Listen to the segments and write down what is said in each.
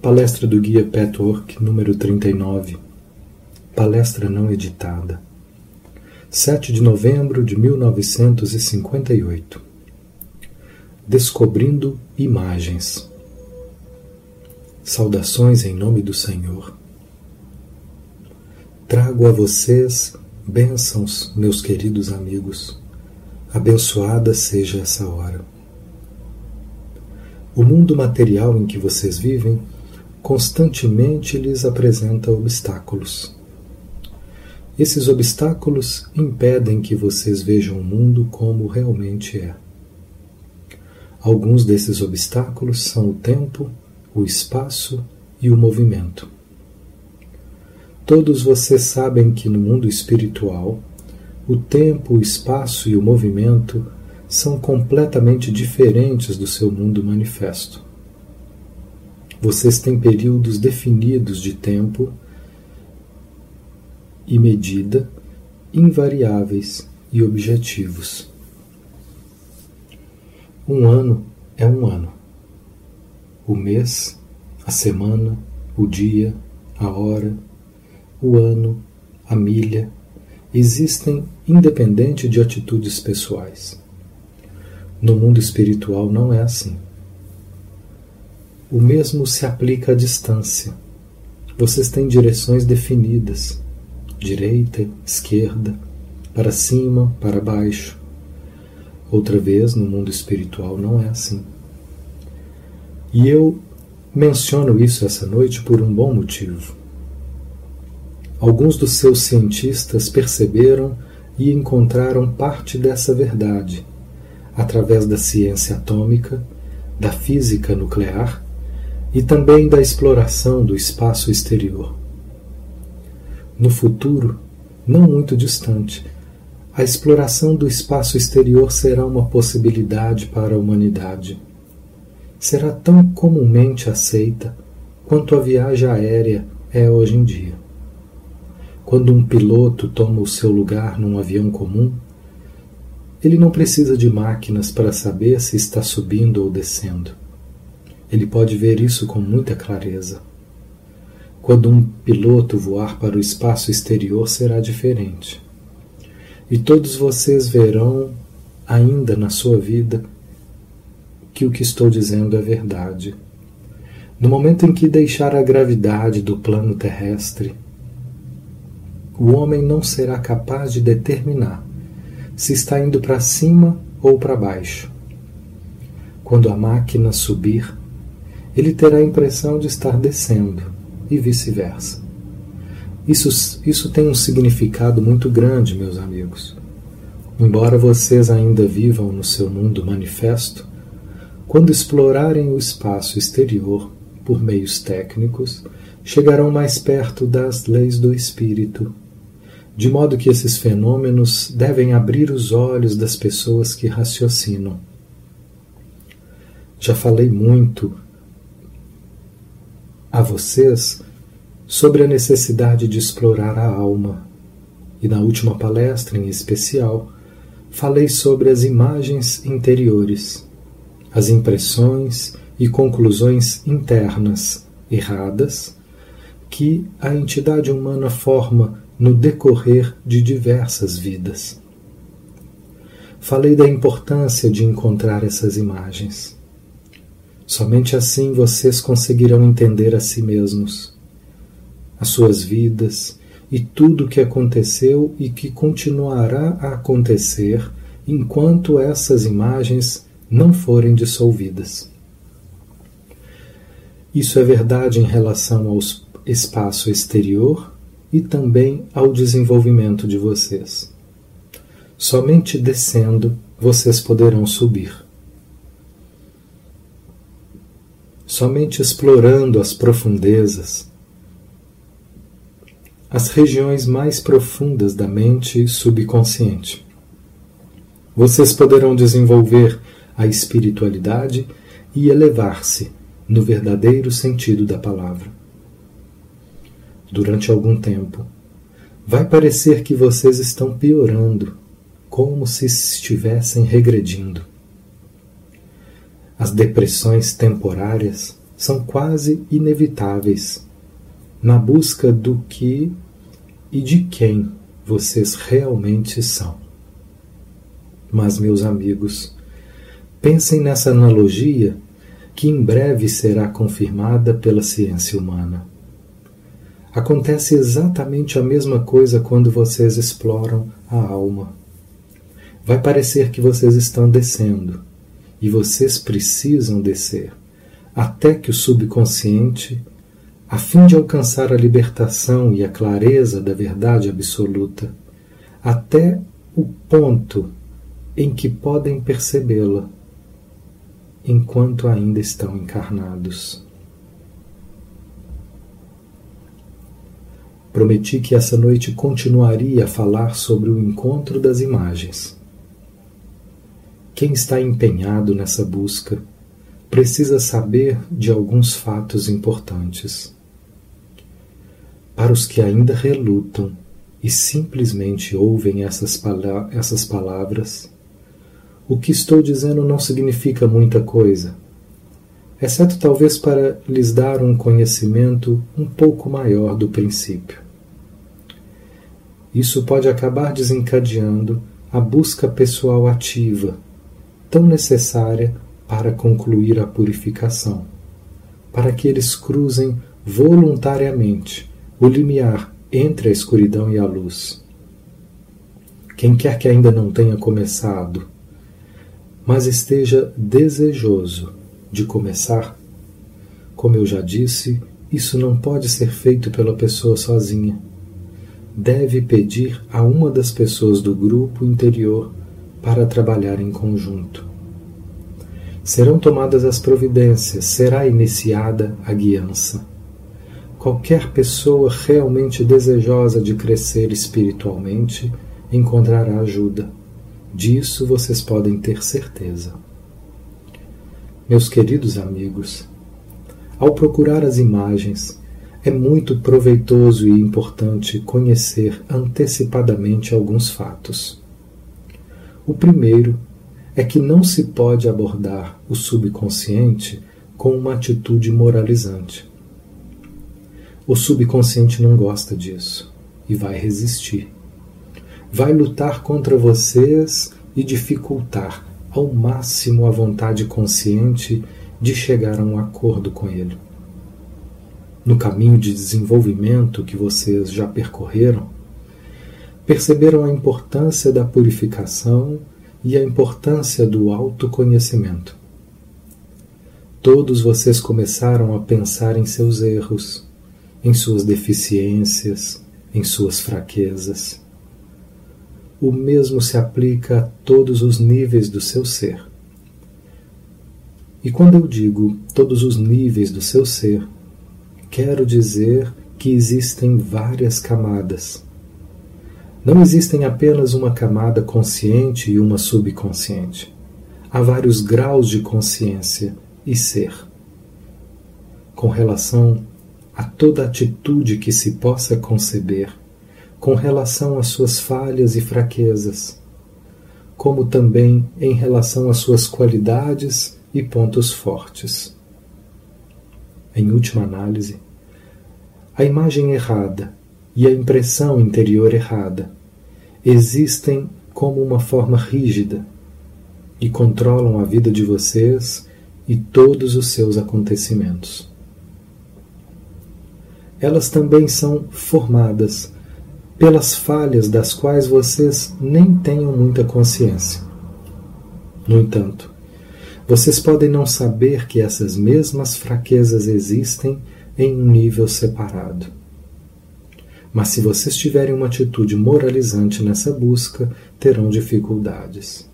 Palestra do Guia Petwork, número 39. Palestra não editada. 7 de novembro de 1958. Descobrindo imagens. Saudações em nome do Senhor. Trago a vocês bênçãos, meus queridos amigos. Abençoada seja essa hora. O mundo material em que vocês vivem constantemente lhes apresenta obstáculos. Esses obstáculos impedem que vocês vejam o mundo como realmente é. Alguns desses obstáculos são o tempo, o espaço e o movimento. Todos vocês sabem que no mundo espiritual, o tempo, o espaço e o movimento são completamente diferentes do seu mundo manifesto. Vocês têm períodos definidos de tempo e medida, invariáveis e objetivos. Um ano é um ano. O mês, a semana, o dia, a hora, o ano, a milha, existem independente de atitudes pessoais. No mundo espiritual não é assim. O mesmo se aplica à distância. Vocês têm direções definidas: direita, esquerda, para cima, para baixo. Outra vez, no mundo espiritual não é assim. E eu menciono isso essa noite por um bom motivo. Alguns dos seus cientistas perceberam e encontraram parte dessa verdade através da ciência atômica, da física nuclear e também da exploração do espaço exterior. No futuro, não muito distante, a exploração do espaço exterior será uma possibilidade para a humanidade. Será tão comumente aceita quanto a viagem aérea é hoje em dia. Quando um piloto toma o seu lugar num avião comum, ele não precisa de máquinas para saber se está subindo ou descendo ele pode ver isso com muita clareza. Quando um piloto voar para o espaço exterior será diferente. E todos vocês verão ainda na sua vida que o que estou dizendo é verdade. No momento em que deixar a gravidade do plano terrestre, o homem não será capaz de determinar se está indo para cima ou para baixo. Quando a máquina subir, ele terá a impressão de estar descendo, e vice-versa. Isso, isso tem um significado muito grande, meus amigos. Embora vocês ainda vivam no seu mundo manifesto, quando explorarem o espaço exterior por meios técnicos, chegarão mais perto das leis do espírito, de modo que esses fenômenos devem abrir os olhos das pessoas que raciocinam. Já falei muito a vocês sobre a necessidade de explorar a alma. E na última palestra, em especial, falei sobre as imagens interiores, as impressões e conclusões internas erradas que a entidade humana forma no decorrer de diversas vidas. Falei da importância de encontrar essas imagens Somente assim vocês conseguirão entender a si mesmos, as suas vidas e tudo o que aconteceu e que continuará a acontecer enquanto essas imagens não forem dissolvidas. Isso é verdade em relação ao espaço exterior e também ao desenvolvimento de vocês. Somente descendo vocês poderão subir. Somente explorando as profundezas, as regiões mais profundas da mente subconsciente. Vocês poderão desenvolver a espiritualidade e elevar-se no verdadeiro sentido da palavra. Durante algum tempo, vai parecer que vocês estão piorando, como se estivessem regredindo as depressões temporárias são quase inevitáveis na busca do que e de quem vocês realmente são. Mas, meus amigos, pensem nessa analogia que em breve será confirmada pela ciência humana. Acontece exatamente a mesma coisa quando vocês exploram a alma. Vai parecer que vocês estão descendo, e vocês precisam descer, até que o subconsciente, a fim de alcançar a libertação e a clareza da verdade absoluta, até o ponto em que podem percebê-la, enquanto ainda estão encarnados. Prometi que essa noite continuaria a falar sobre o encontro das imagens. Quem está empenhado nessa busca precisa saber de alguns fatos importantes. Para os que ainda relutam e simplesmente ouvem essas, pala essas palavras, o que estou dizendo não significa muita coisa, exceto talvez para lhes dar um conhecimento um pouco maior do princípio. Isso pode acabar desencadeando a busca pessoal ativa, tão necessária para concluir a purificação, para que eles cruzem voluntariamente o limiar entre a escuridão e a luz. Quem quer que ainda não tenha começado, mas esteja desejoso de começar, como eu já disse, isso não pode ser feito pela pessoa sozinha deve pedir a uma das pessoas do grupo interior para trabalhar em conjunto. Serão tomadas as providências, será iniciada a guiança. Qualquer pessoa realmente desejosa de crescer espiritualmente encontrará ajuda. Disso vocês podem ter certeza. Meus queridos amigos, ao procurar as imagens, é muito proveitoso e importante conhecer antecipadamente alguns fatos. O primeiro é que não se pode abordar o subconsciente com uma atitude moralizante. O subconsciente não gosta disso e vai resistir. Vai lutar contra vocês e dificultar ao máximo a vontade consciente de chegar a um acordo com ele no caminho de desenvolvimento que vocês já percorreram, perceberam a importância da purificação e a importância do autoconhecimento. Todos vocês começaram a pensar em seus erros, em suas deficiências, em suas fraquezas. O mesmo se aplica a todos os níveis do seu ser. E quando eu digo todos os níveis do seu ser, quero dizer que existem várias camadas. Não existem apenas uma camada consciente e uma subconsciente. Há vários graus de consciência e ser. Com relação a toda atitude que se possa conceber, com relação às suas falhas e fraquezas, como também em relação às suas qualidades e pontos fortes. Em última análise, a imagem errada e a impressão interior errada existem como uma forma rígida e controlam a vida de vocês e todos os seus acontecimentos. Elas também são formadas pelas falhas das quais vocês nem tenham muita consciência. No entanto, vocês podem não saber que essas mesmas fraquezas existem em um nível separado. Mas se vocês tiverem uma atitude moralizante nessa busca, terão dificuldades.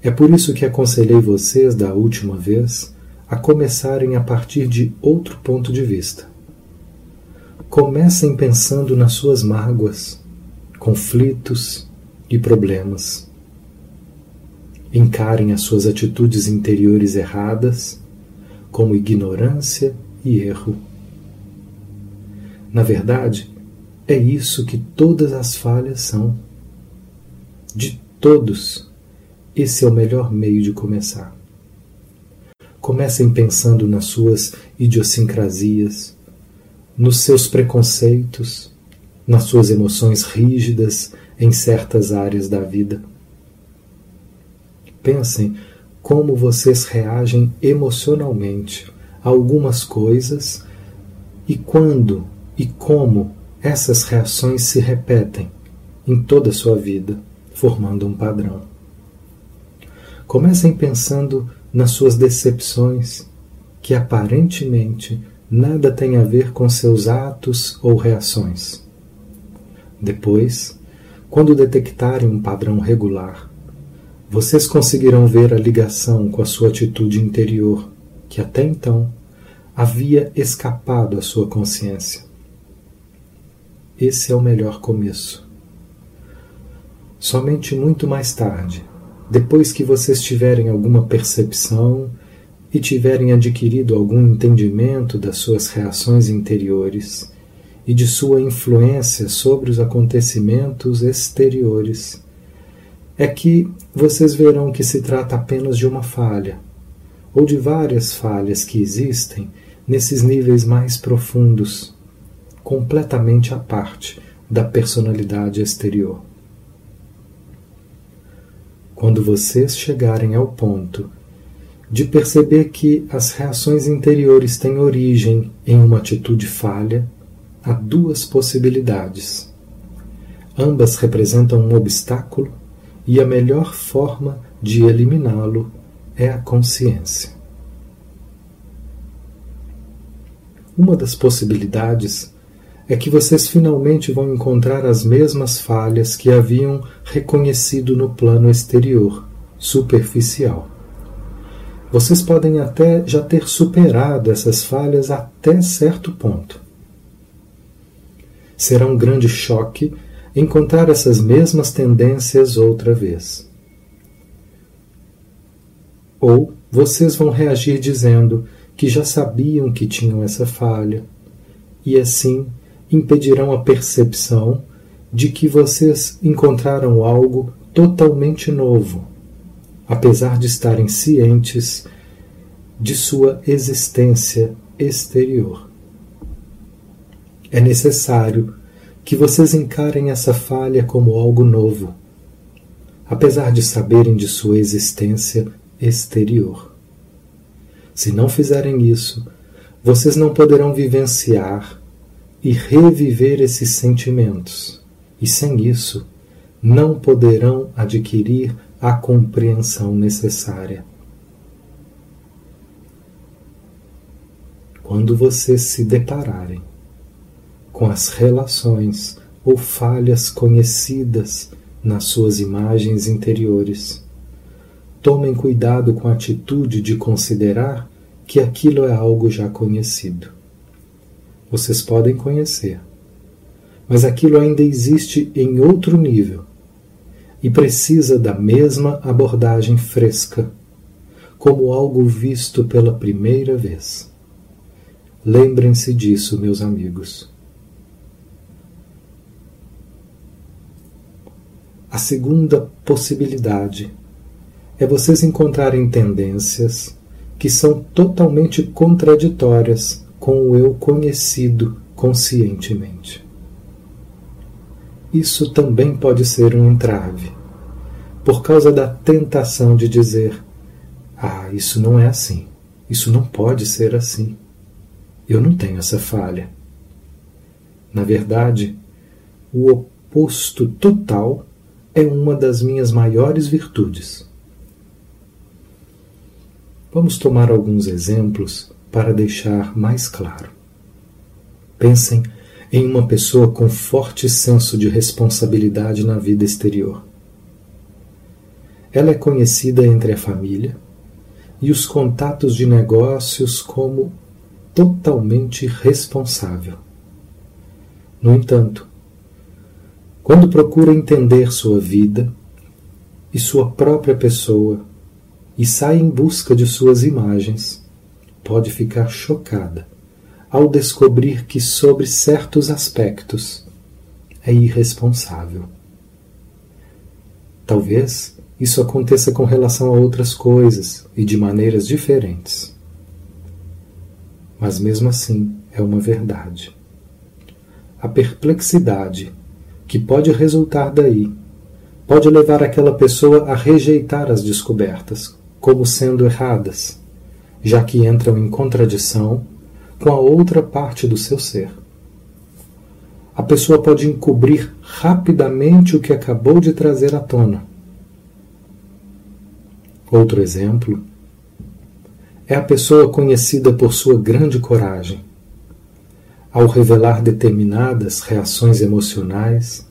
É por isso que aconselhei vocês, da última vez, a começarem a partir de outro ponto de vista. Comecem pensando nas suas mágoas, conflitos e problemas. Encarem as suas atitudes interiores erradas como ignorância e erro. Na verdade, é isso que todas as falhas são. De todos, esse é o melhor meio de começar. Comecem pensando nas suas idiosincrasias, nos seus preconceitos, nas suas emoções rígidas em certas áreas da vida. Pensem como vocês reagem emocionalmente a algumas coisas e quando e como essas reações se repetem em toda a sua vida, formando um padrão. Comecem pensando nas suas decepções, que aparentemente nada têm a ver com seus atos ou reações. Depois, quando detectarem um padrão regular, vocês conseguirão ver a ligação com a sua atitude interior, que até então havia escapado à sua consciência. Esse é o melhor começo. Somente muito mais tarde, depois que vocês tiverem alguma percepção e tiverem adquirido algum entendimento das suas reações interiores e de sua influência sobre os acontecimentos exteriores, é que vocês verão que se trata apenas de uma falha, ou de várias falhas que existem nesses níveis mais profundos, completamente à parte da personalidade exterior. Quando vocês chegarem ao ponto de perceber que as reações interiores têm origem em uma atitude falha, há duas possibilidades. Ambas representam um obstáculo e a melhor forma de eliminá-lo é a consciência. Uma das possibilidades é que vocês finalmente vão encontrar as mesmas falhas que haviam reconhecido no plano exterior, superficial. Vocês podem até já ter superado essas falhas até certo ponto. Será um grande choque encontrar essas mesmas tendências outra vez. Ou vocês vão reagir dizendo que já sabiam que tinham essa falha, e assim impedirão a percepção de que vocês encontraram algo totalmente novo, apesar de estarem cientes de sua existência exterior. É necessário que vocês encarem essa falha como algo novo, apesar de saberem de sua existência exterior. Se não fizerem isso, vocês não poderão vivenciar e reviver esses sentimentos, e sem isso não poderão adquirir a compreensão necessária. Quando vocês se depararem com as relações ou falhas conhecidas nas suas imagens interiores, tomem cuidado com a atitude de considerar que aquilo é algo já conhecido vocês podem conhecer. Mas aquilo ainda existe em outro nível e precisa da mesma abordagem fresca, como algo visto pela primeira vez. Lembrem-se disso, meus amigos. A segunda possibilidade é vocês encontrarem tendências que são totalmente contraditórias com o eu conhecido conscientemente. Isso também pode ser um entrave, por causa da tentação de dizer: Ah, isso não é assim, isso não pode ser assim, eu não tenho essa falha. Na verdade, o oposto total é uma das minhas maiores virtudes. Vamos tomar alguns exemplos para deixar mais claro. Pensem em uma pessoa com forte senso de responsabilidade na vida exterior. Ela é conhecida entre a família e os contatos de negócios como totalmente responsável. No entanto, quando procura entender sua vida e sua própria pessoa e sai em busca de suas imagens, pode ficar chocada ao descobrir que, sobre certos aspectos, é irresponsável. Talvez isso aconteça com relação a outras coisas e de maneiras diferentes. mas mesmo assim é uma verdade. A perplexidade que pode resultar daí pode levar aquela pessoa a rejeitar as descobertas como sendo erradas, já que entram em contradição com a outra parte do seu ser. A pessoa pode encobrir rapidamente o que acabou de trazer à tona. Outro exemplo é a pessoa conhecida por sua grande coragem. Ao revelar determinadas reações emocionais,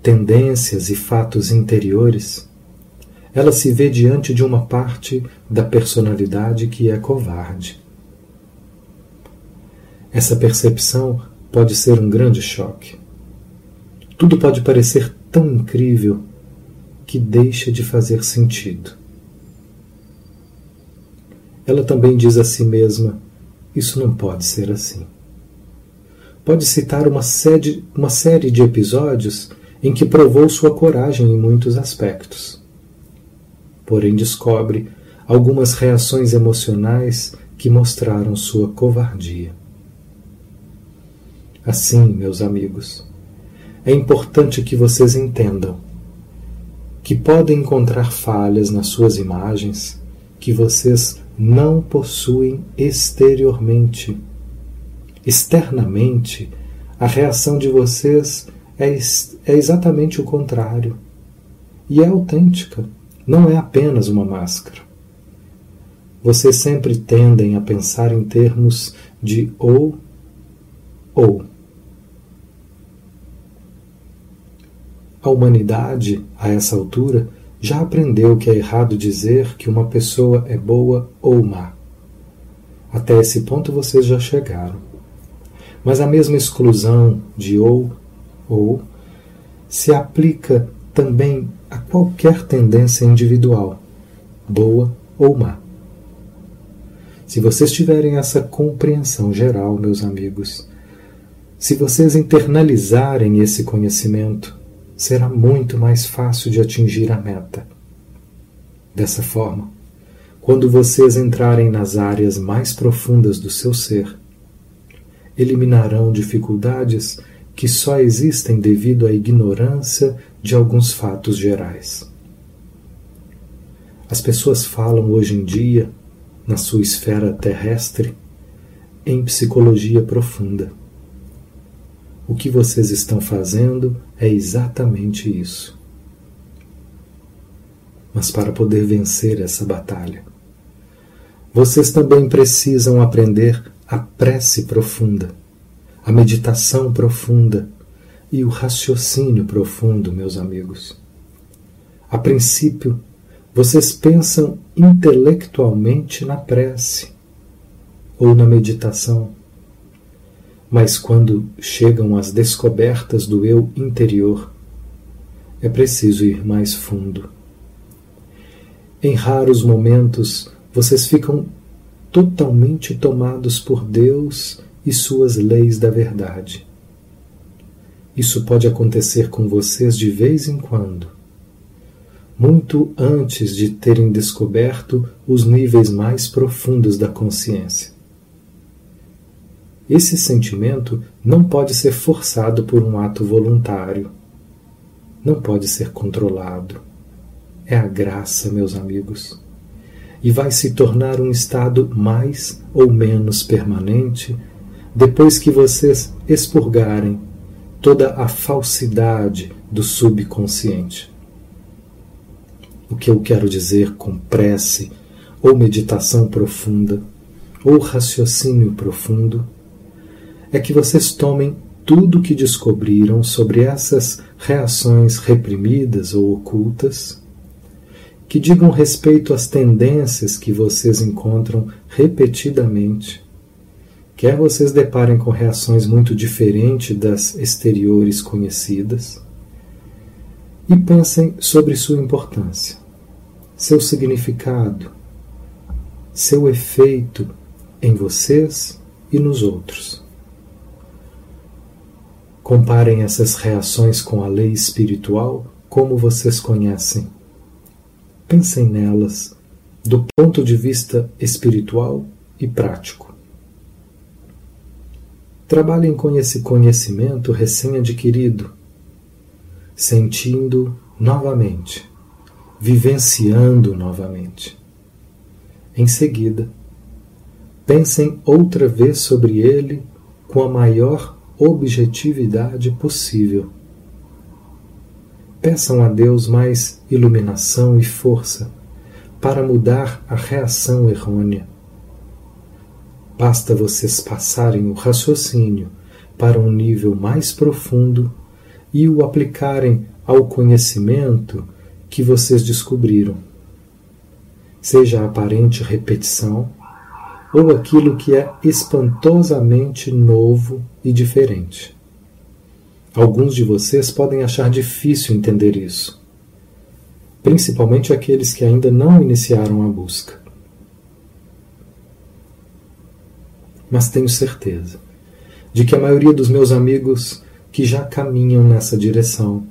tendências e fatos interiores, ela se vê diante de uma parte da personalidade que é covarde. Essa percepção pode ser um grande choque. Tudo pode parecer tão incrível que deixa de fazer sentido. Ela também diz a si mesma: Isso não pode ser assim. Pode citar uma, uma série de episódios em que provou sua coragem em muitos aspectos. Porém, descobre algumas reações emocionais que mostraram sua covardia. Assim, meus amigos, é importante que vocês entendam que podem encontrar falhas nas suas imagens que vocês não possuem exteriormente. Externamente, a reação de vocês é, é exatamente o contrário. E é autêntica, não é apenas uma máscara. Vocês sempre tendem a pensar em termos de ou ou. A humanidade, a essa altura, já aprendeu que é errado dizer que uma pessoa é boa ou má. Até esse ponto vocês já chegaram. Mas a mesma exclusão de ou ou se aplica também a qualquer tendência individual, boa ou má. Se vocês tiverem essa compreensão geral, meus amigos, se vocês internalizarem esse conhecimento, será muito mais fácil de atingir a meta. Dessa forma, quando vocês entrarem nas áreas mais profundas do seu ser, eliminarão dificuldades que só existem devido à ignorância de alguns fatos gerais. As pessoas falam hoje em dia, na sua esfera terrestre, em psicologia profunda. O que vocês estão fazendo é exatamente isso. Mas para poder vencer essa batalha, vocês também precisam aprender a prece profunda, a meditação profunda e o raciocínio profundo, meus amigos. A princípio, vocês pensam intelectualmente na prece ou na meditação mas quando chegam as descobertas do eu interior, é preciso ir mais fundo. Em raros momentos, vocês ficam totalmente tomados por Deus e suas leis da verdade. Isso pode acontecer com vocês de vez em quando, muito antes de terem descoberto os níveis mais profundos da consciência. Esse sentimento não pode ser forçado por um ato voluntário. Não pode ser controlado. É a graça, meus amigos. E vai se tornar um estado mais ou menos permanente depois que vocês expurgarem toda a falsidade do subconsciente. O que eu quero dizer com prece, ou meditação profunda, ou raciocínio profundo, é que vocês tomem tudo o que descobriram sobre essas reações reprimidas ou ocultas, que digam respeito às tendências que vocês encontram repetidamente, quer vocês deparem com reações muito diferentes das exteriores conhecidas, e pensem sobre sua importância, seu significado, seu efeito em vocês e nos outros. Comparem essas reações com a lei espiritual como vocês conhecem. Pensem nelas do ponto de vista espiritual e prático. Trabalhem com esse conhecimento recém-adquirido, sentindo novamente, vivenciando novamente. Em seguida, pensem outra vez sobre ele com a maior objetividade possível. Peçam a Deus mais iluminação e força para mudar a reação errônea. Basta vocês passarem o raciocínio para um nível mais profundo e o aplicarem ao conhecimento que vocês descobriram, seja a aparente repetição ou aquilo que é espantosamente novo e diferente. Alguns de vocês podem achar difícil entender isso, principalmente aqueles que ainda não iniciaram a busca. Mas tenho certeza de que a maioria dos meus amigos que já caminham nessa direção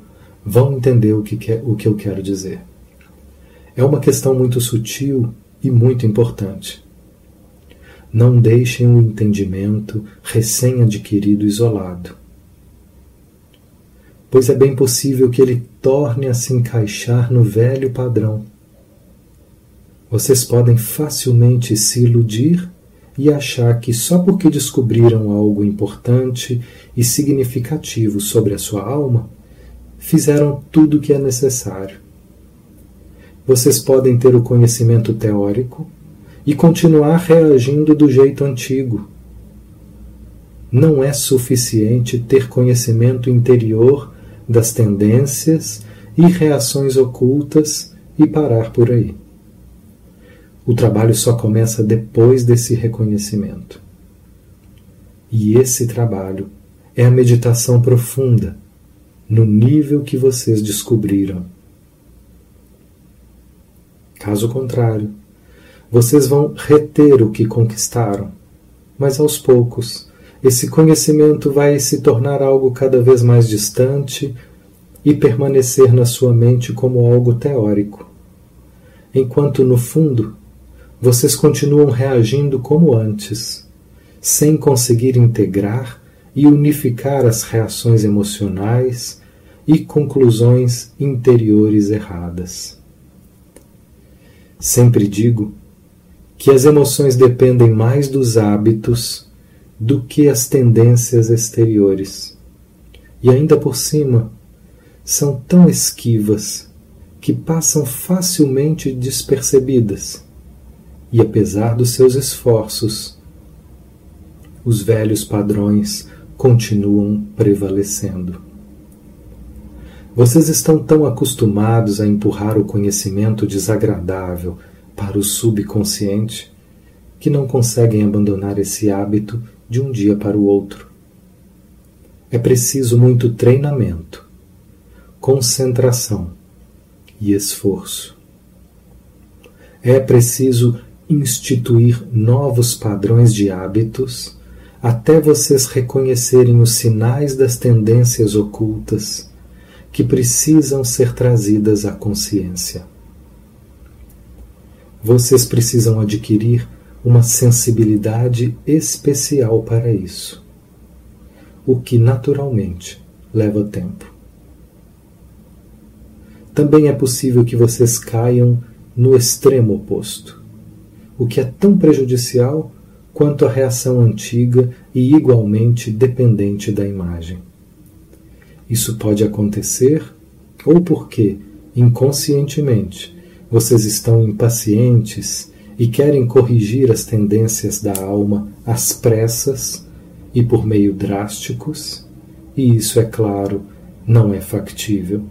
vão entender o que, quer, o que eu quero dizer. É uma questão muito sutil e muito importante. Não deixem o entendimento recém-adquirido isolado, pois é bem possível que ele torne a se encaixar no velho padrão. Vocês podem facilmente se iludir e achar que só porque descobriram algo importante e significativo sobre a sua alma, fizeram tudo o que é necessário. Vocês podem ter o conhecimento teórico e continuar reagindo do jeito antigo. Não é suficiente ter conhecimento interior das tendências e reações ocultas e parar por aí. O trabalho só começa depois desse reconhecimento. E esse trabalho é a meditação profunda, no nível que vocês descobriram. Caso contrário, vocês vão reter o que conquistaram, mas aos poucos esse conhecimento vai se tornar algo cada vez mais distante e permanecer na sua mente como algo teórico, enquanto no fundo vocês continuam reagindo como antes, sem conseguir integrar e unificar as reações emocionais e conclusões interiores erradas. Sempre digo que as emoções dependem mais dos hábitos do que as tendências exteriores. E ainda por cima, são tão esquivas que passam facilmente despercebidas e apesar dos seus esforços, os velhos padrões continuam prevalecendo. Vocês estão tão acostumados a empurrar o conhecimento desagradável para o subconsciente que não conseguem abandonar esse hábito de um dia para o outro. É preciso muito treinamento, concentração e esforço. É preciso instituir novos padrões de hábitos até vocês reconhecerem os sinais das tendências ocultas que precisam ser trazidas à consciência. Vocês precisam adquirir uma sensibilidade especial para isso, o que naturalmente leva tempo. Também é possível que vocês caiam no extremo oposto o que é tão prejudicial quanto a reação antiga e igualmente dependente da imagem. Isso pode acontecer ou porque, inconscientemente, vocês estão impacientes e querem corrigir as tendências da alma às pressas e por meio drásticos, e isso, é claro, não é factível.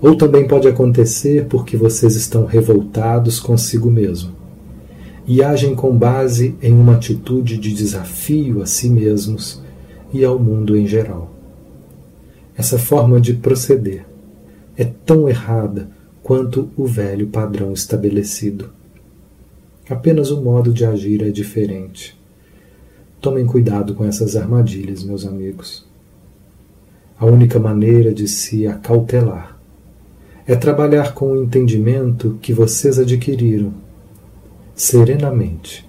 Ou também pode acontecer porque vocês estão revoltados consigo mesmo e agem com base em uma atitude de desafio a si mesmos e ao mundo em geral. Essa forma de proceder é tão errada quanto o velho padrão estabelecido. Apenas o modo de agir é diferente. Tomem cuidado com essas armadilhas, meus amigos. A única maneira de se acautelar é trabalhar com o entendimento que vocês adquiriram serenamente,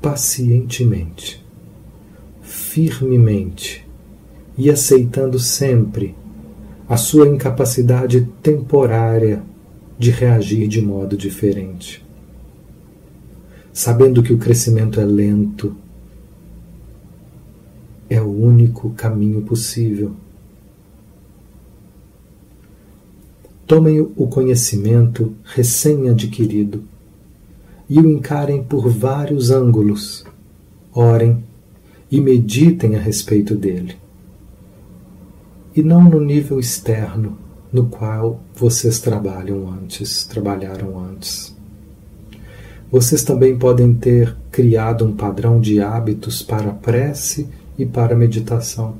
pacientemente, firmemente e aceitando sempre a sua incapacidade temporária de reagir de modo diferente. Sabendo que o crescimento é lento, é o único caminho possível. Tomem o conhecimento recém-adquirido e o encarem por vários ângulos. Orem e meditem a respeito dele. E não no nível externo no qual vocês trabalham antes, trabalharam antes. Vocês também podem ter criado um padrão de hábitos para prece e para meditação.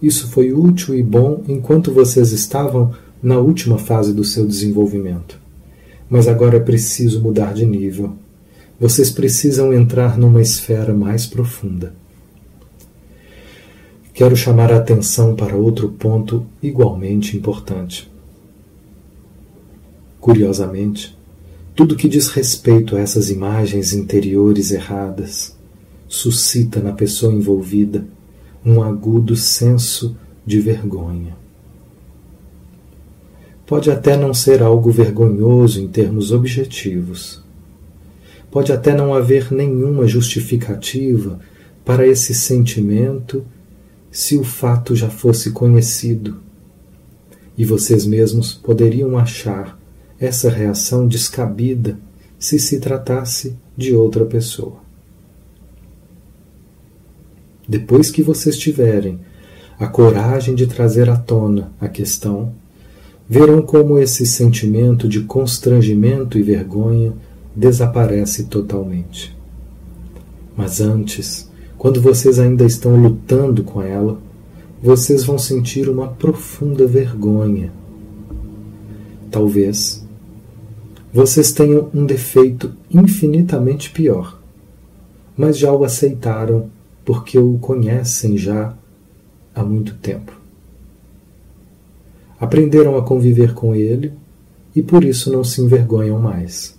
Isso foi útil e bom enquanto vocês estavam na última fase do seu desenvolvimento. Mas agora é preciso mudar de nível. Vocês precisam entrar numa esfera mais profunda. Quero chamar a atenção para outro ponto igualmente importante. Curiosamente, tudo que diz respeito a essas imagens interiores erradas suscita na pessoa envolvida um agudo senso de vergonha. Pode até não ser algo vergonhoso em termos objetivos. Pode até não haver nenhuma justificativa para esse sentimento se o fato já fosse conhecido. E vocês mesmos poderiam achar essa reação descabida se se tratasse de outra pessoa. Depois que vocês tiverem a coragem de trazer à tona a questão, verão como esse sentimento de constrangimento e vergonha desaparece totalmente. Mas antes, quando vocês ainda estão lutando com ela, vocês vão sentir uma profunda vergonha. Talvez vocês tenham um defeito infinitamente pior, mas já o aceitaram porque o conhecem já há muito tempo. Aprenderam a conviver com ele e por isso não se envergonham mais.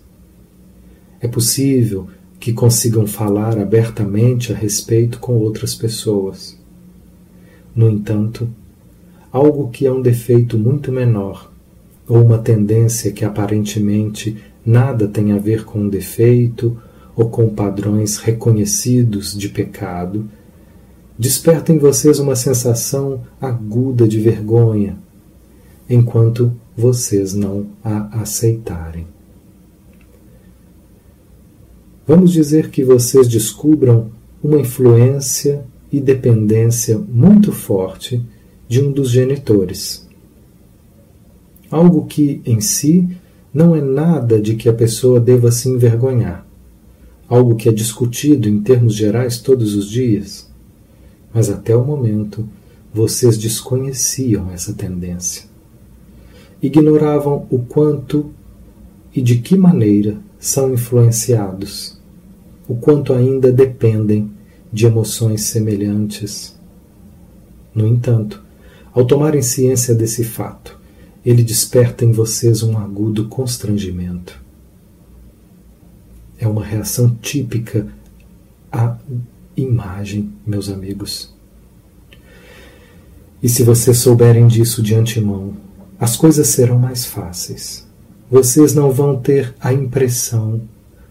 É possível que consigam falar abertamente a respeito com outras pessoas. No entanto, algo que é um defeito muito menor, ou uma tendência que aparentemente nada tem a ver com um defeito ou com padrões reconhecidos de pecado, desperta em vocês uma sensação aguda de vergonha, enquanto vocês não a aceitarem. Vamos dizer que vocês descubram uma influência e dependência muito forte de um dos genitores. Algo que, em si, não é nada de que a pessoa deva se envergonhar algo que é discutido em termos gerais todos os dias, mas até o momento vocês desconheciam essa tendência. Ignoravam o quanto e de que maneira são influenciados, o quanto ainda dependem de emoções semelhantes. No entanto, ao tomarem ciência desse fato, ele desperta em vocês um agudo constrangimento é uma reação típica à imagem, meus amigos. E se vocês souberem disso de antemão, as coisas serão mais fáceis. Vocês não vão ter a impressão,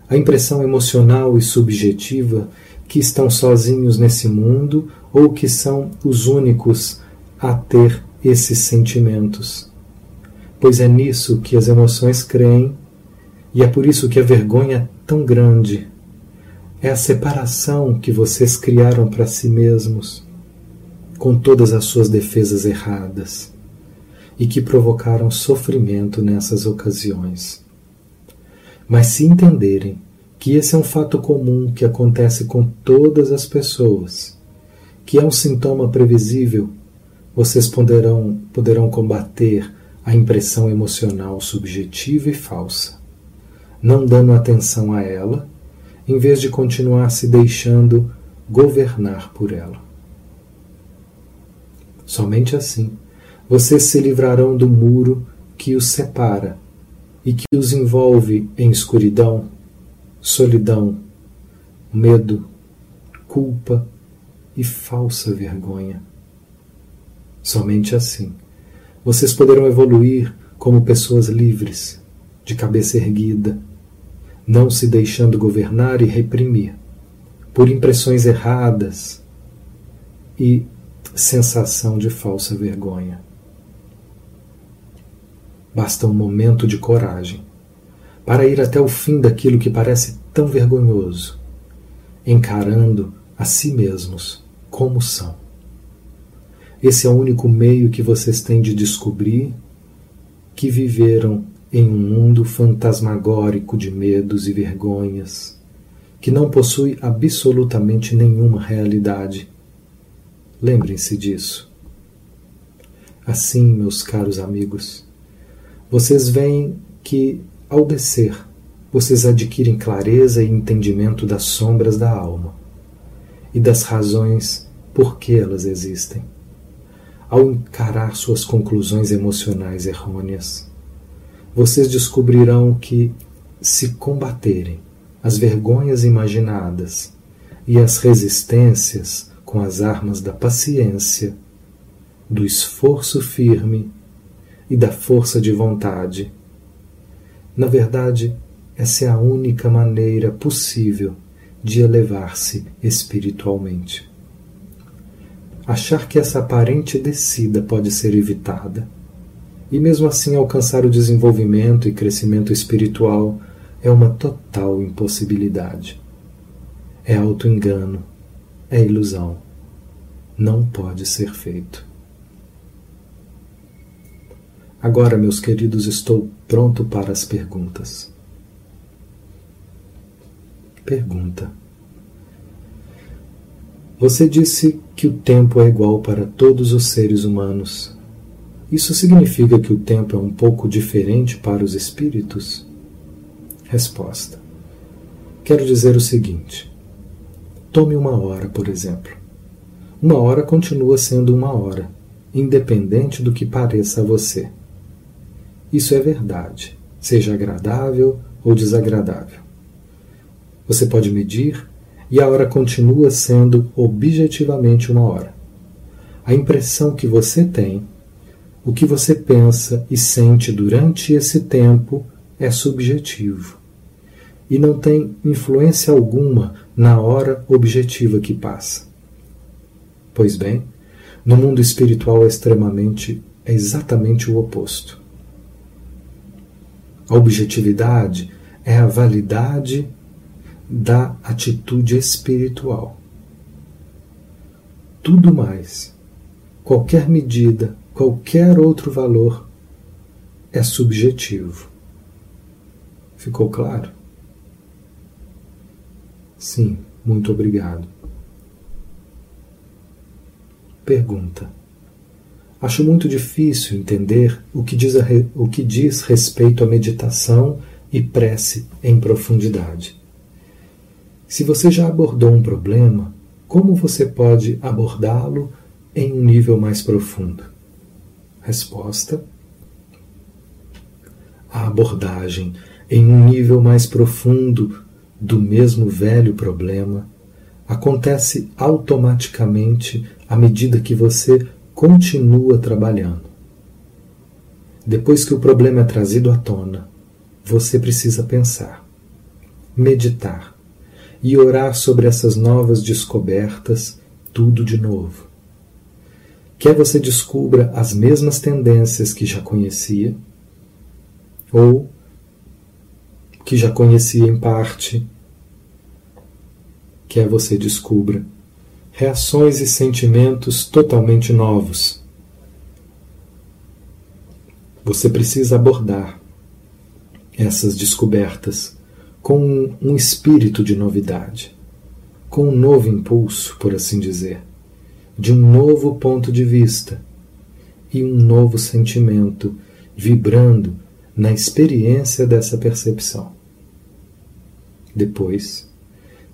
a impressão emocional e subjetiva que estão sozinhos nesse mundo ou que são os únicos a ter esses sentimentos. Pois é nisso que as emoções creem e é por isso que a vergonha é tão grande. É a separação que vocês criaram para si mesmos, com todas as suas defesas erradas, e que provocaram sofrimento nessas ocasiões. Mas se entenderem que esse é um fato comum que acontece com todas as pessoas, que é um sintoma previsível, vocês poderão, poderão combater a impressão emocional subjetiva e falsa não dando atenção a ela, em vez de continuar se deixando governar por ela. Somente assim vocês se livrarão do muro que os separa e que os envolve em escuridão, solidão, medo, culpa e falsa vergonha. Somente assim vocês poderão evoluir como pessoas livres, de cabeça erguida, não se deixando governar e reprimir por impressões erradas e sensação de falsa vergonha. Basta um momento de coragem para ir até o fim daquilo que parece tão vergonhoso, encarando a si mesmos como são. Esse é o único meio que vocês têm de descobrir que viveram em um mundo fantasmagórico de medos e vergonhas, que não possui absolutamente nenhuma realidade. Lembrem-se disso. Assim, meus caros amigos, vocês veem que, ao descer, vocês adquirem clareza e entendimento das sombras da alma e das razões por que elas existem. Ao encarar suas conclusões emocionais errôneas, vocês descobrirão que, se combaterem as vergonhas imaginadas e as resistências com as armas da paciência, do esforço firme e da força de vontade, na verdade, essa é a única maneira possível de elevar-se espiritualmente achar que essa aparente descida pode ser evitada. E mesmo assim alcançar o desenvolvimento e crescimento espiritual é uma total impossibilidade. É auto-engano, é ilusão. Não pode ser feito. Agora, meus queridos, estou pronto para as perguntas. Pergunta. Você disse que o tempo é igual para todos os seres humanos. Isso significa que o tempo é um pouco diferente para os espíritos? Resposta: Quero dizer o seguinte. Tome uma hora, por exemplo. Uma hora continua sendo uma hora, independente do que pareça a você. Isso é verdade, seja agradável ou desagradável. Você pode medir e a hora continua sendo objetivamente uma hora. A impressão que você tem, o que você pensa e sente durante esse tempo é subjetivo e não tem influência alguma na hora objetiva que passa. Pois bem, no mundo espiritual é extremamente é exatamente o oposto. A objetividade é a validade da atitude espiritual. Tudo mais, qualquer medida, qualquer outro valor, é subjetivo. Ficou claro? Sim, muito obrigado. Pergunta. Acho muito difícil entender o que diz, a, o que diz respeito à meditação e prece em profundidade. Se você já abordou um problema, como você pode abordá-lo em um nível mais profundo? Resposta: A abordagem em um nível mais profundo do mesmo velho problema acontece automaticamente à medida que você continua trabalhando. Depois que o problema é trazido à tona, você precisa pensar, meditar e orar sobre essas novas descobertas, tudo de novo. Quer você descubra as mesmas tendências que já conhecia, ou que já conhecia em parte, quer você descubra reações e sentimentos totalmente novos. Você precisa abordar essas descobertas com um espírito de novidade, com um novo impulso, por assim dizer, de um novo ponto de vista e um novo sentimento vibrando na experiência dessa percepção. Depois,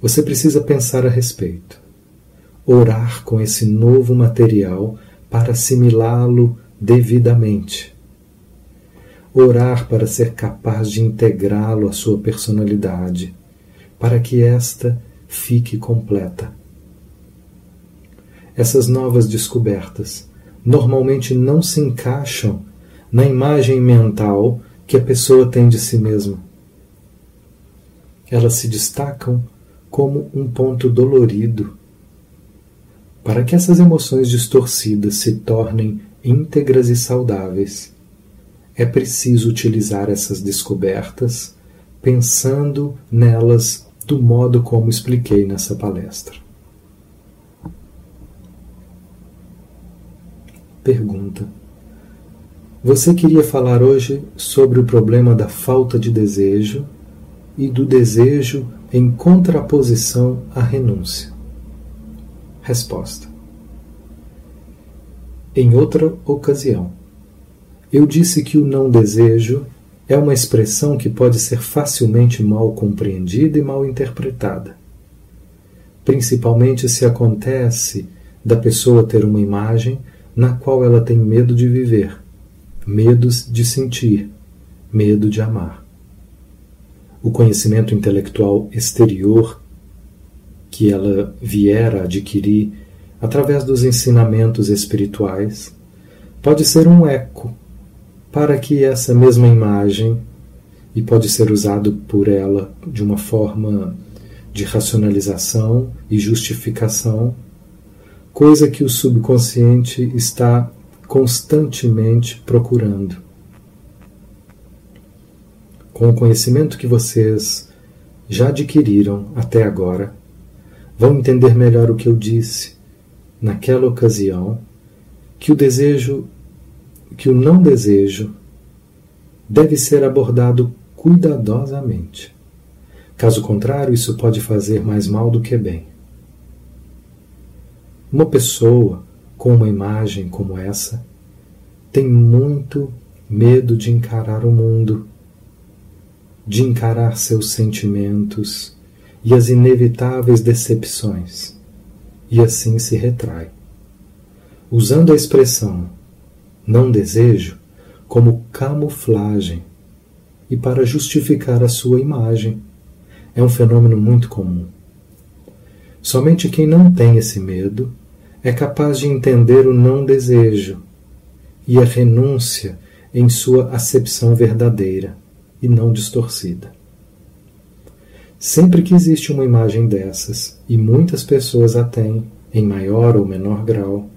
você precisa pensar a respeito, orar com esse novo material para assimilá-lo devidamente orar para ser capaz de integrá-lo à sua personalidade, para que esta fique completa. essas novas descobertas normalmente não se encaixam na imagem mental que a pessoa tem de si mesma. Elas se destacam como um ponto dolorido. Para que essas emoções distorcidas se tornem íntegras e saudáveis, é preciso utilizar essas descobertas pensando nelas do modo como expliquei nessa palestra. Pergunta: Você queria falar hoje sobre o problema da falta de desejo e do desejo em contraposição à renúncia? Resposta: Em outra ocasião, eu disse que o não desejo é uma expressão que pode ser facilmente mal compreendida e mal interpretada. Principalmente se acontece da pessoa ter uma imagem na qual ela tem medo de viver, medos de sentir, medo de amar. O conhecimento intelectual exterior que ela vier a adquirir através dos ensinamentos espirituais pode ser um eco para que essa mesma imagem, e pode ser usado por ela de uma forma de racionalização e justificação, coisa que o subconsciente está constantemente procurando. Com o conhecimento que vocês já adquiriram até agora, vão entender melhor o que eu disse naquela ocasião, que o desejo que o não desejo deve ser abordado cuidadosamente. Caso contrário, isso pode fazer mais mal do que bem. Uma pessoa com uma imagem como essa tem muito medo de encarar o mundo, de encarar seus sentimentos e as inevitáveis decepções, e assim se retrai. Usando a expressão não desejo como camuflagem e para justificar a sua imagem. É um fenômeno muito comum. Somente quem não tem esse medo é capaz de entender o não desejo e a renúncia em sua acepção verdadeira e não distorcida. Sempre que existe uma imagem dessas, e muitas pessoas a têm, em maior ou menor grau,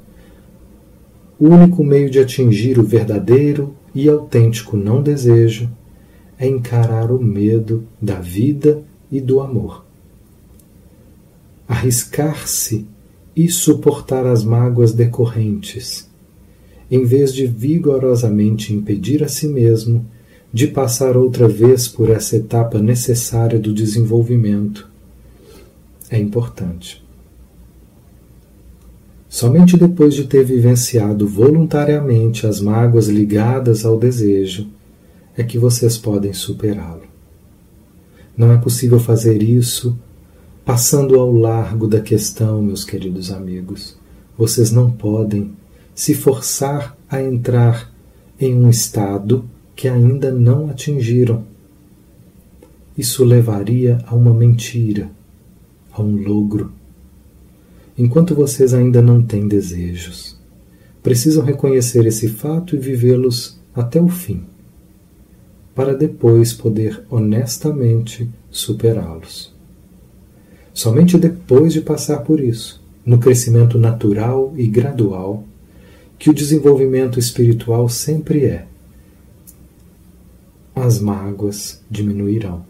o único meio de atingir o verdadeiro e autêntico não desejo é encarar o medo da vida e do amor. Arriscar-se e suportar as mágoas decorrentes, em vez de vigorosamente impedir a si mesmo de passar outra vez por essa etapa necessária do desenvolvimento, é importante. Somente depois de ter vivenciado voluntariamente as mágoas ligadas ao desejo é que vocês podem superá-lo. Não é possível fazer isso passando ao largo da questão, meus queridos amigos. Vocês não podem se forçar a entrar em um estado que ainda não atingiram. Isso levaria a uma mentira, a um logro enquanto vocês ainda não têm desejos. Precisam reconhecer esse fato e vivê-los até o fim, para depois poder honestamente superá-los. Somente depois de passar por isso, no crescimento natural e gradual, que o desenvolvimento espiritual sempre é, as mágoas diminuirão.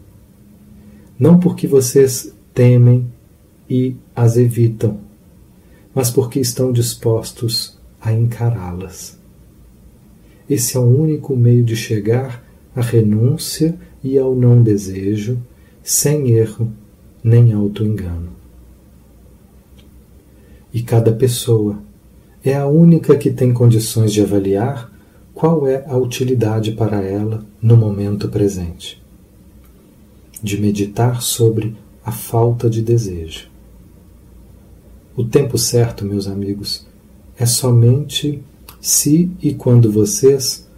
Não porque vocês temem e as evitam, mas porque estão dispostos a encará-las. Esse é o único meio de chegar à renúncia e ao não desejo, sem erro nem auto-engano. E cada pessoa é a única que tem condições de avaliar qual é a utilidade para ela no momento presente. De meditar sobre a falta de desejo o tempo certo, meus amigos, é somente se e quando vocês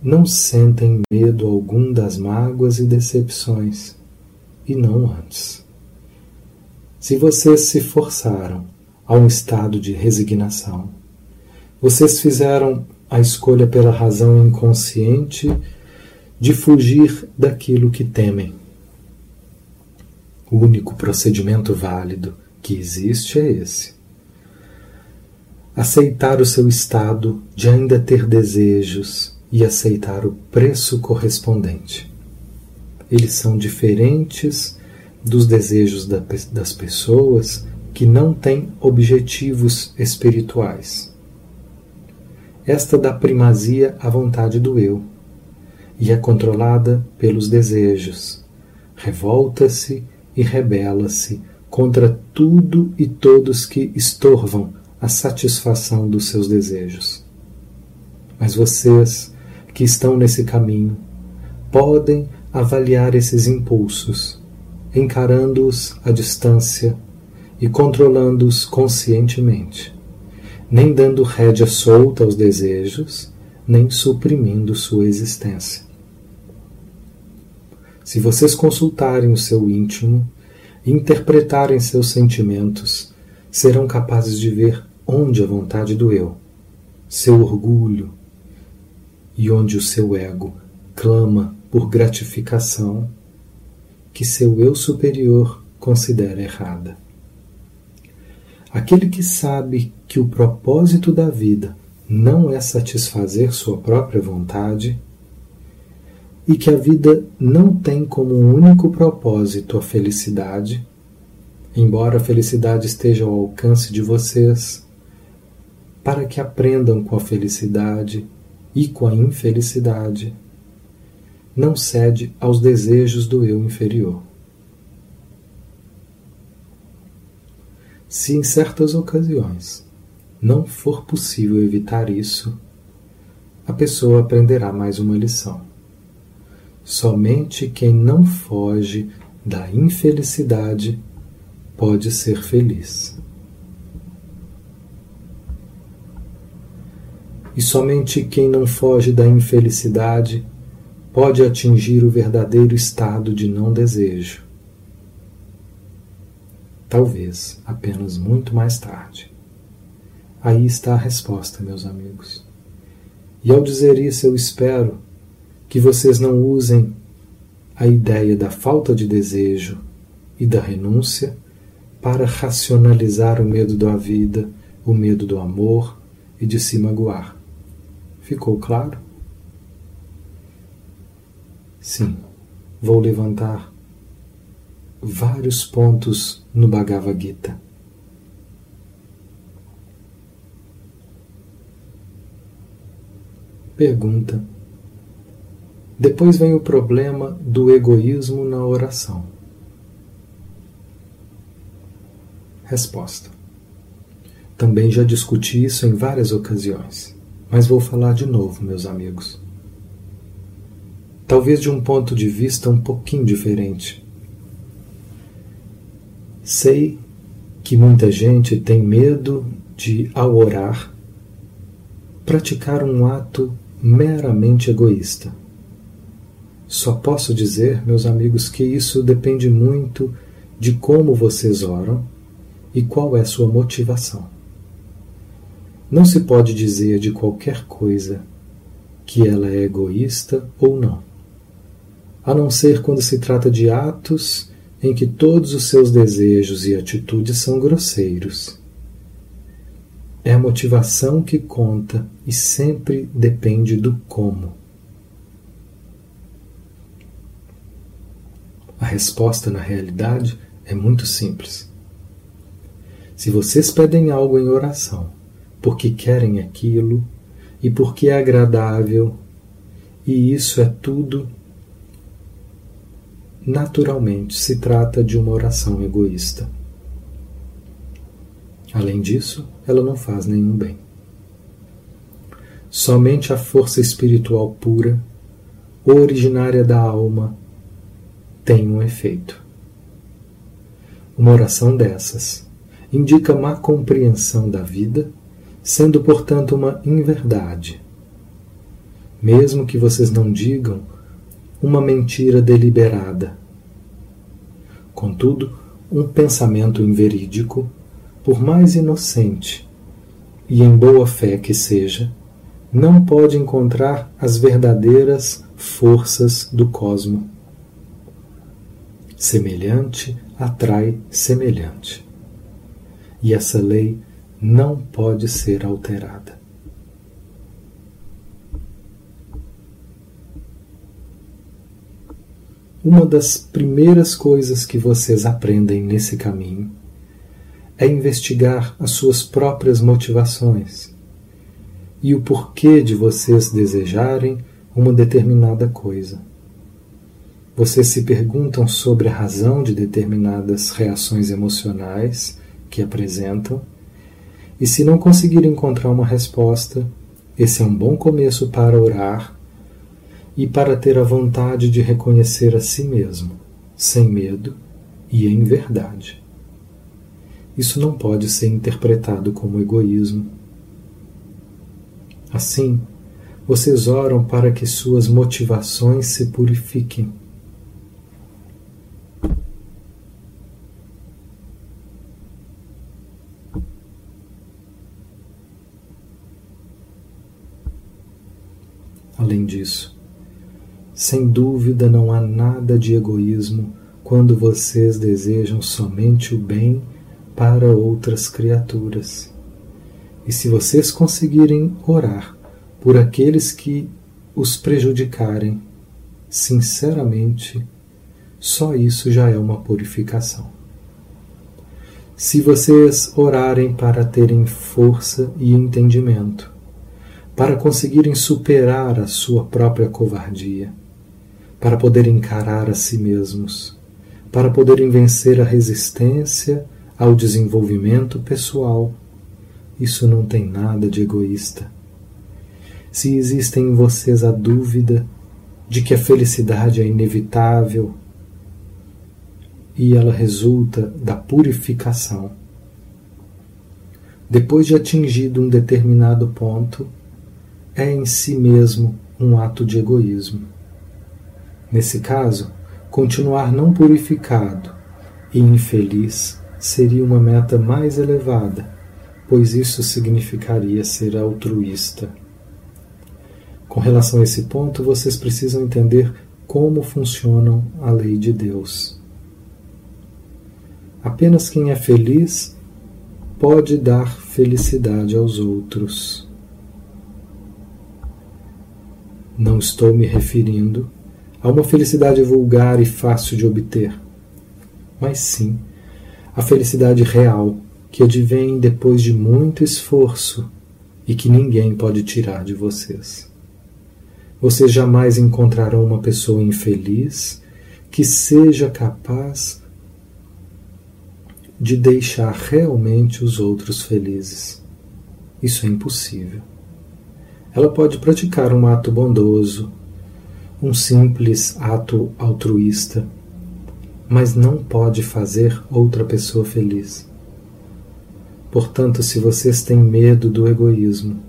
não sentem medo algum das mágoas e decepções, e não antes. Se vocês se forçaram a um estado de resignação. Vocês fizeram a escolha pela razão inconsciente de fugir daquilo que temem. O único procedimento válido que existe é esse. Aceitar o seu estado de ainda ter desejos e aceitar o preço correspondente. Eles são diferentes dos desejos das pessoas que não têm objetivos espirituais. Esta dá primazia à vontade do eu e é controlada pelos desejos. Revolta-se e rebela-se contra tudo e todos que estorvam a satisfação dos seus desejos. Mas vocês que estão nesse caminho podem avaliar esses impulsos, encarando-os à distância e controlando-os conscientemente, nem dando rédea solta aos desejos, nem suprimindo sua existência. Se vocês consultarem o seu íntimo interpretarem seus sentimentos, serão capazes de ver onde a vontade do eu, seu orgulho e onde o seu ego clama por gratificação que seu eu superior considera errada. Aquele que sabe que o propósito da vida não é satisfazer sua própria vontade e que a vida não tem como único propósito a felicidade, embora a felicidade esteja ao alcance de vocês, para que aprendam com a felicidade e com a infelicidade, não cede aos desejos do eu inferior. Se em certas ocasiões não for possível evitar isso, a pessoa aprenderá mais uma lição. Somente quem não foge da infelicidade pode ser feliz. E somente quem não foge da infelicidade pode atingir o verdadeiro estado de não desejo. Talvez apenas muito mais tarde. Aí está a resposta, meus amigos. E ao dizer isso, eu espero que vocês não usem a ideia da falta de desejo e da renúncia para racionalizar o medo da vida, o medo do amor e de se magoar. Ficou claro? Sim, vou levantar vários pontos no Bhagavad Gita. Pergunta. Depois vem o problema do egoísmo na oração. Resposta. Também já discuti isso em várias ocasiões, mas vou falar de novo, meus amigos talvez de um ponto de vista um pouquinho diferente. Sei que muita gente tem medo de, ao orar, praticar um ato meramente egoísta. Só posso dizer, meus amigos, que isso depende muito de como vocês oram e qual é sua motivação. Não se pode dizer de qualquer coisa que ela é egoísta ou não a não ser quando se trata de atos em que todos os seus desejos e atitudes são grosseiros. É a motivação que conta e sempre depende do como. A resposta, na realidade, é muito simples. Se vocês pedem algo em oração porque querem aquilo e porque é agradável, e isso é tudo naturalmente se trata de uma oração egoísta. Além disso, ela não faz nenhum bem. Somente a força espiritual pura, originária da alma, tem um efeito. Uma oração dessas indica má compreensão da vida, sendo portanto uma inverdade. Mesmo que vocês não digam uma mentira deliberada. Contudo, um pensamento inverídico, por mais inocente e em boa fé que seja, não pode encontrar as verdadeiras forças do cosmo. Semelhante atrai semelhante. E essa lei não pode ser alterada. Uma das primeiras coisas que vocês aprendem nesse caminho é investigar as suas próprias motivações e o porquê de vocês desejarem uma determinada coisa. Vocês se perguntam sobre a razão de determinadas reações emocionais que apresentam, e se não conseguirem encontrar uma resposta, esse é um bom começo para orar e para ter a vontade de reconhecer a si mesmo, sem medo e em verdade. Isso não pode ser interpretado como egoísmo. Assim, vocês oram para que suas motivações se purifiquem. Além disso, sem dúvida, não há nada de egoísmo quando vocês desejam somente o bem para outras criaturas. E se vocês conseguirem orar por aqueles que os prejudicarem, sinceramente, só isso já é uma purificação. Se vocês orarem para terem força e entendimento, para conseguirem superar a sua própria covardia, para poderem encarar a si mesmos, para poderem vencer a resistência ao desenvolvimento pessoal. Isso não tem nada de egoísta. Se existe em vocês a dúvida de que a felicidade é inevitável e ela resulta da purificação, depois de atingido um determinado ponto, é em si mesmo um ato de egoísmo. Nesse caso, continuar não purificado e infeliz seria uma meta mais elevada, pois isso significaria ser altruísta. Com relação a esse ponto, vocês precisam entender como funcionam a lei de Deus. Apenas quem é feliz pode dar felicidade aos outros. Não estou me referindo a uma felicidade vulgar e fácil de obter, mas sim a felicidade real que advém depois de muito esforço e que ninguém pode tirar de vocês. Vocês jamais encontrarão uma pessoa infeliz que seja capaz de deixar realmente os outros felizes. Isso é impossível. Ela pode praticar um ato bondoso, um simples ato altruísta, mas não pode fazer outra pessoa feliz. Portanto, se vocês têm medo do egoísmo,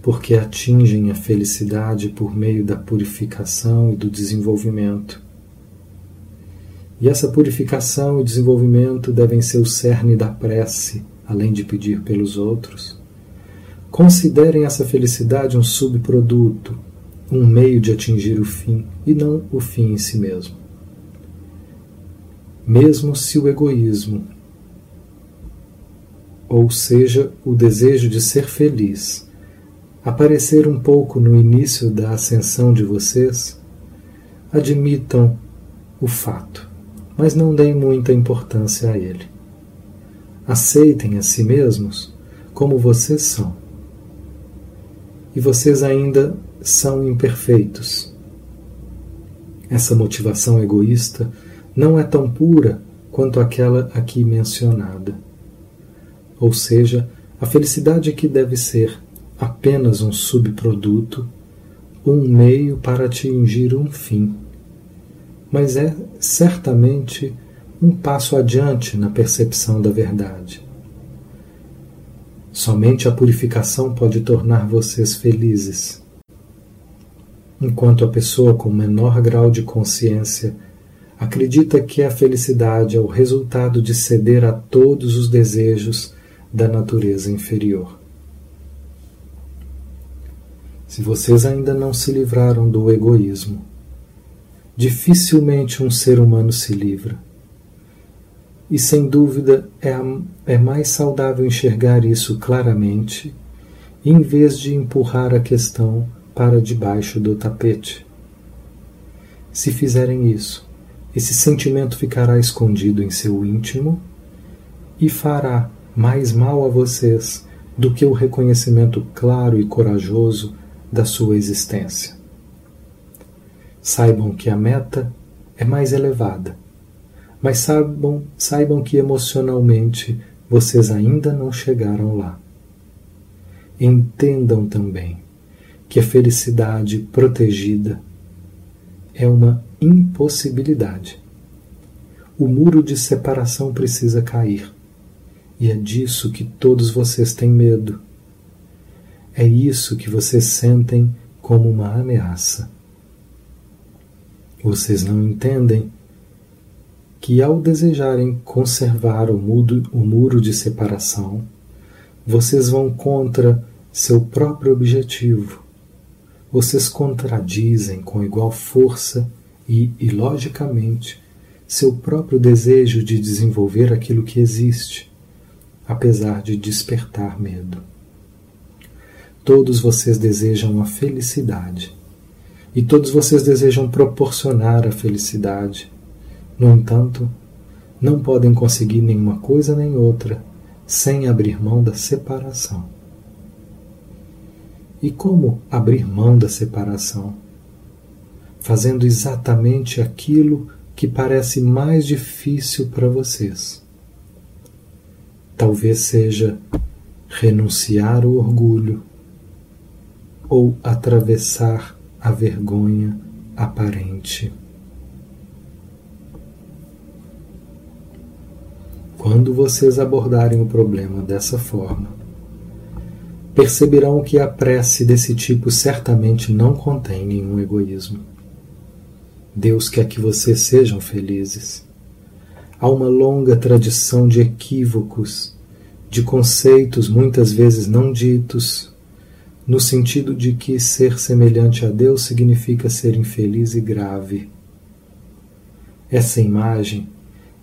porque atingem a felicidade por meio da purificação e do desenvolvimento, e essa purificação e desenvolvimento devem ser o cerne da prece, além de pedir pelos outros. Considerem essa felicidade um subproduto um meio de atingir o fim e não o fim em si mesmo. Mesmo se o egoísmo, ou seja, o desejo de ser feliz, aparecer um pouco no início da ascensão de vocês, admitam o fato, mas não deem muita importância a ele. Aceitem a si mesmos como vocês são. E vocês ainda são imperfeitos. Essa motivação egoísta não é tão pura quanto aquela aqui mencionada. Ou seja, a felicidade que deve ser apenas um subproduto, um meio para atingir um fim. Mas é certamente um passo adiante na percepção da verdade. Somente a purificação pode tornar vocês felizes enquanto a pessoa com menor grau de consciência acredita que a felicidade é o resultado de ceder a todos os desejos da natureza inferior. Se vocês ainda não se livraram do egoísmo, dificilmente um ser humano se livra. E sem dúvida é, é mais saudável enxergar isso claramente, em vez de empurrar a questão para debaixo do tapete. Se fizerem isso, esse sentimento ficará escondido em seu íntimo e fará mais mal a vocês do que o reconhecimento claro e corajoso da sua existência. Saibam que a meta é mais elevada, mas saibam, saibam que emocionalmente vocês ainda não chegaram lá. Entendam também que a felicidade protegida é uma impossibilidade. O muro de separação precisa cair. E é disso que todos vocês têm medo. É isso que vocês sentem como uma ameaça. Vocês não entendem que, ao desejarem conservar o, mudo, o muro de separação, vocês vão contra seu próprio objetivo. Vocês contradizem com igual força e, ilogicamente, seu próprio desejo de desenvolver aquilo que existe, apesar de despertar medo. Todos vocês desejam a felicidade e todos vocês desejam proporcionar a felicidade. No entanto, não podem conseguir nenhuma coisa nem outra sem abrir mão da separação. E como abrir mão da separação? fazendo exatamente aquilo que parece mais difícil para vocês. Talvez seja renunciar o orgulho ou atravessar a vergonha aparente. Quando vocês abordarem o problema dessa forma, perceberão que a prece desse tipo certamente não contém nenhum egoísmo. Deus quer que vocês sejam felizes. Há uma longa tradição de equívocos, de conceitos muitas vezes não ditos, no sentido de que ser semelhante a Deus significa ser infeliz e grave. Essa imagem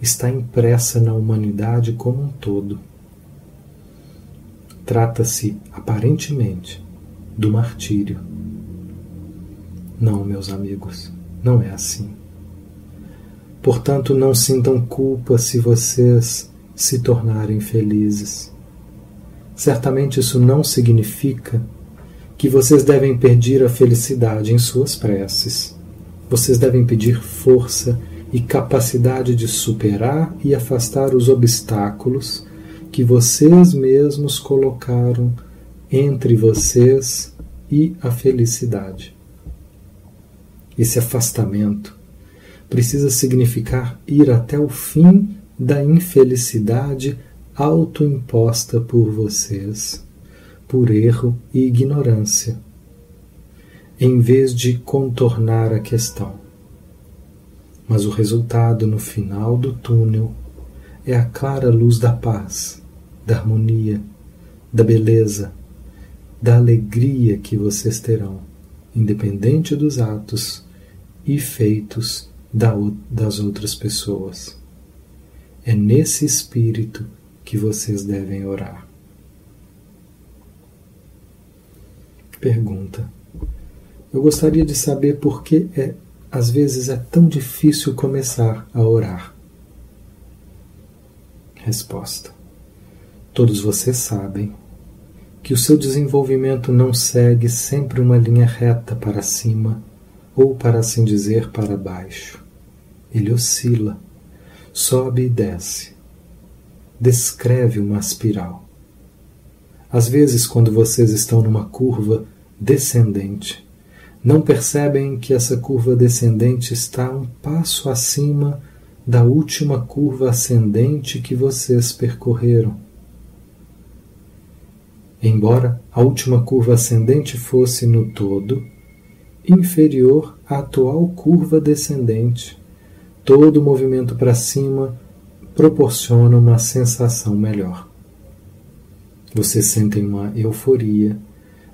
está impressa na humanidade como um todo. Trata-se, aparentemente, do martírio. Não, meus amigos. Não é assim. Portanto, não sintam culpa se vocês se tornarem felizes. Certamente isso não significa que vocês devem pedir a felicidade em suas preces. Vocês devem pedir força e capacidade de superar e afastar os obstáculos que vocês mesmos colocaram entre vocês e a felicidade. Esse afastamento precisa significar ir até o fim da infelicidade autoimposta por vocês, por erro e ignorância, em vez de contornar a questão. Mas o resultado no final do túnel é a clara luz da paz, da harmonia, da beleza, da alegria que vocês terão, independente dos atos e feitos das outras pessoas. É nesse espírito que vocês devem orar. Pergunta: Eu gostaria de saber por que é, às vezes é tão difícil começar a orar. Resposta: Todos vocês sabem que o seu desenvolvimento não segue sempre uma linha reta para cima ou, para assim dizer, para baixo. Ele oscila, sobe e desce. Descreve uma espiral. Às vezes, quando vocês estão numa curva descendente, não percebem que essa curva descendente está um passo acima da última curva ascendente que vocês percorreram. Embora a última curva ascendente fosse no todo inferior à atual curva descendente. todo movimento para cima proporciona uma sensação melhor. Vocês sentem uma euforia,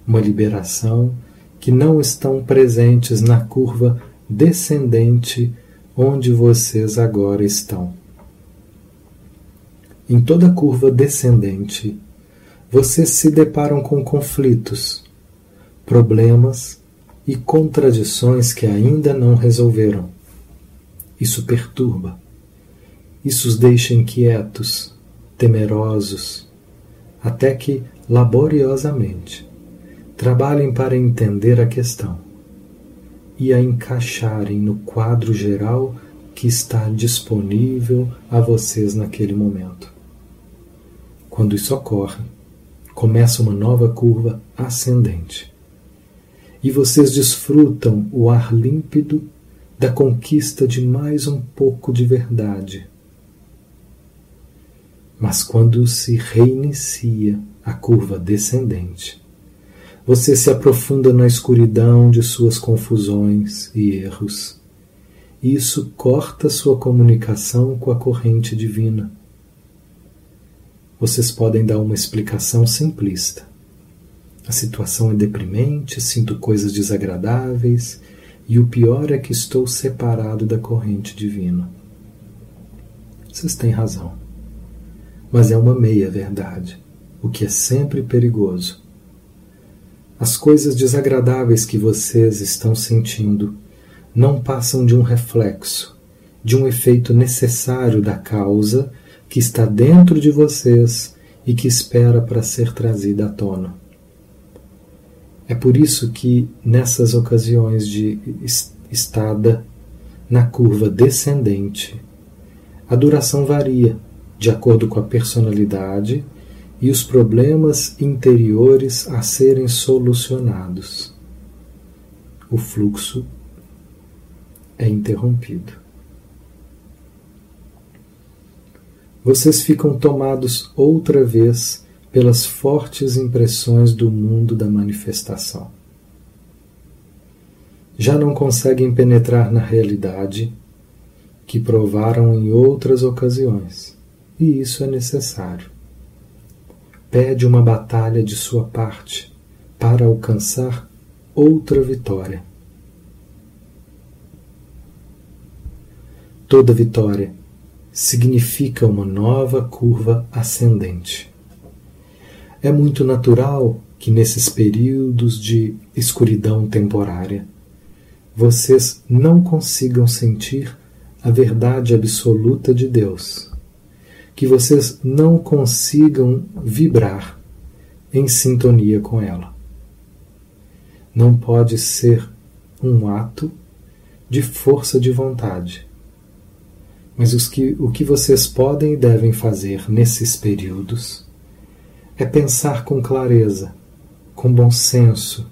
uma liberação que não estão presentes na curva descendente onde vocês agora estão. Em toda curva descendente, vocês se deparam com conflitos, problemas e contradições que ainda não resolveram. Isso perturba. Isso os deixa inquietos, temerosos, até que, laboriosamente, trabalhem para entender a questão e a encaixarem no quadro geral que está disponível a vocês naquele momento. Quando isso ocorre, começa uma nova curva ascendente. E vocês desfrutam o ar límpido da conquista de mais um pouco de verdade. Mas quando se reinicia a curva descendente, você se aprofunda na escuridão de suas confusões e erros. Isso corta sua comunicação com a corrente divina vocês podem dar uma explicação simplista. A situação é deprimente, sinto coisas desagradáveis e o pior é que estou separado da corrente divina. Vocês têm razão. Mas é uma meia-verdade, o que é sempre perigoso. As coisas desagradáveis que vocês estão sentindo não passam de um reflexo, de um efeito necessário da causa que está dentro de vocês e que espera para ser trazida à tona. É por isso que, nessas ocasiões de estada na curva descendente, a duração varia de acordo com a personalidade e os problemas interiores a serem solucionados. O fluxo é interrompido. Vocês ficam tomados outra vez pelas fortes impressões do mundo da manifestação. Já não conseguem penetrar na realidade que provaram em outras ocasiões, e isso é necessário. Pede uma batalha de sua parte para alcançar outra vitória. Toda vitória significa uma nova curva ascendente. É muito natural que nesses períodos de escuridão temporária vocês não consigam sentir a verdade absoluta de Deus, que vocês não consigam vibrar em sintonia com ela. Não pode ser um ato de força de vontade mas os que, o que vocês podem e devem fazer nesses períodos é pensar com clareza, com bom senso,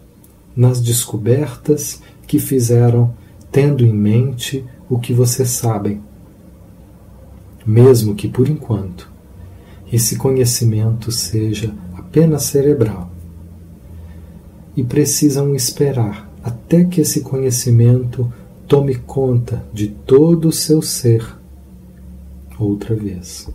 nas descobertas que fizeram, tendo em mente o que vocês sabem. Mesmo que, por enquanto, esse conhecimento seja apenas cerebral. E precisam esperar até que esse conhecimento tome conta de todo o seu ser outra vez.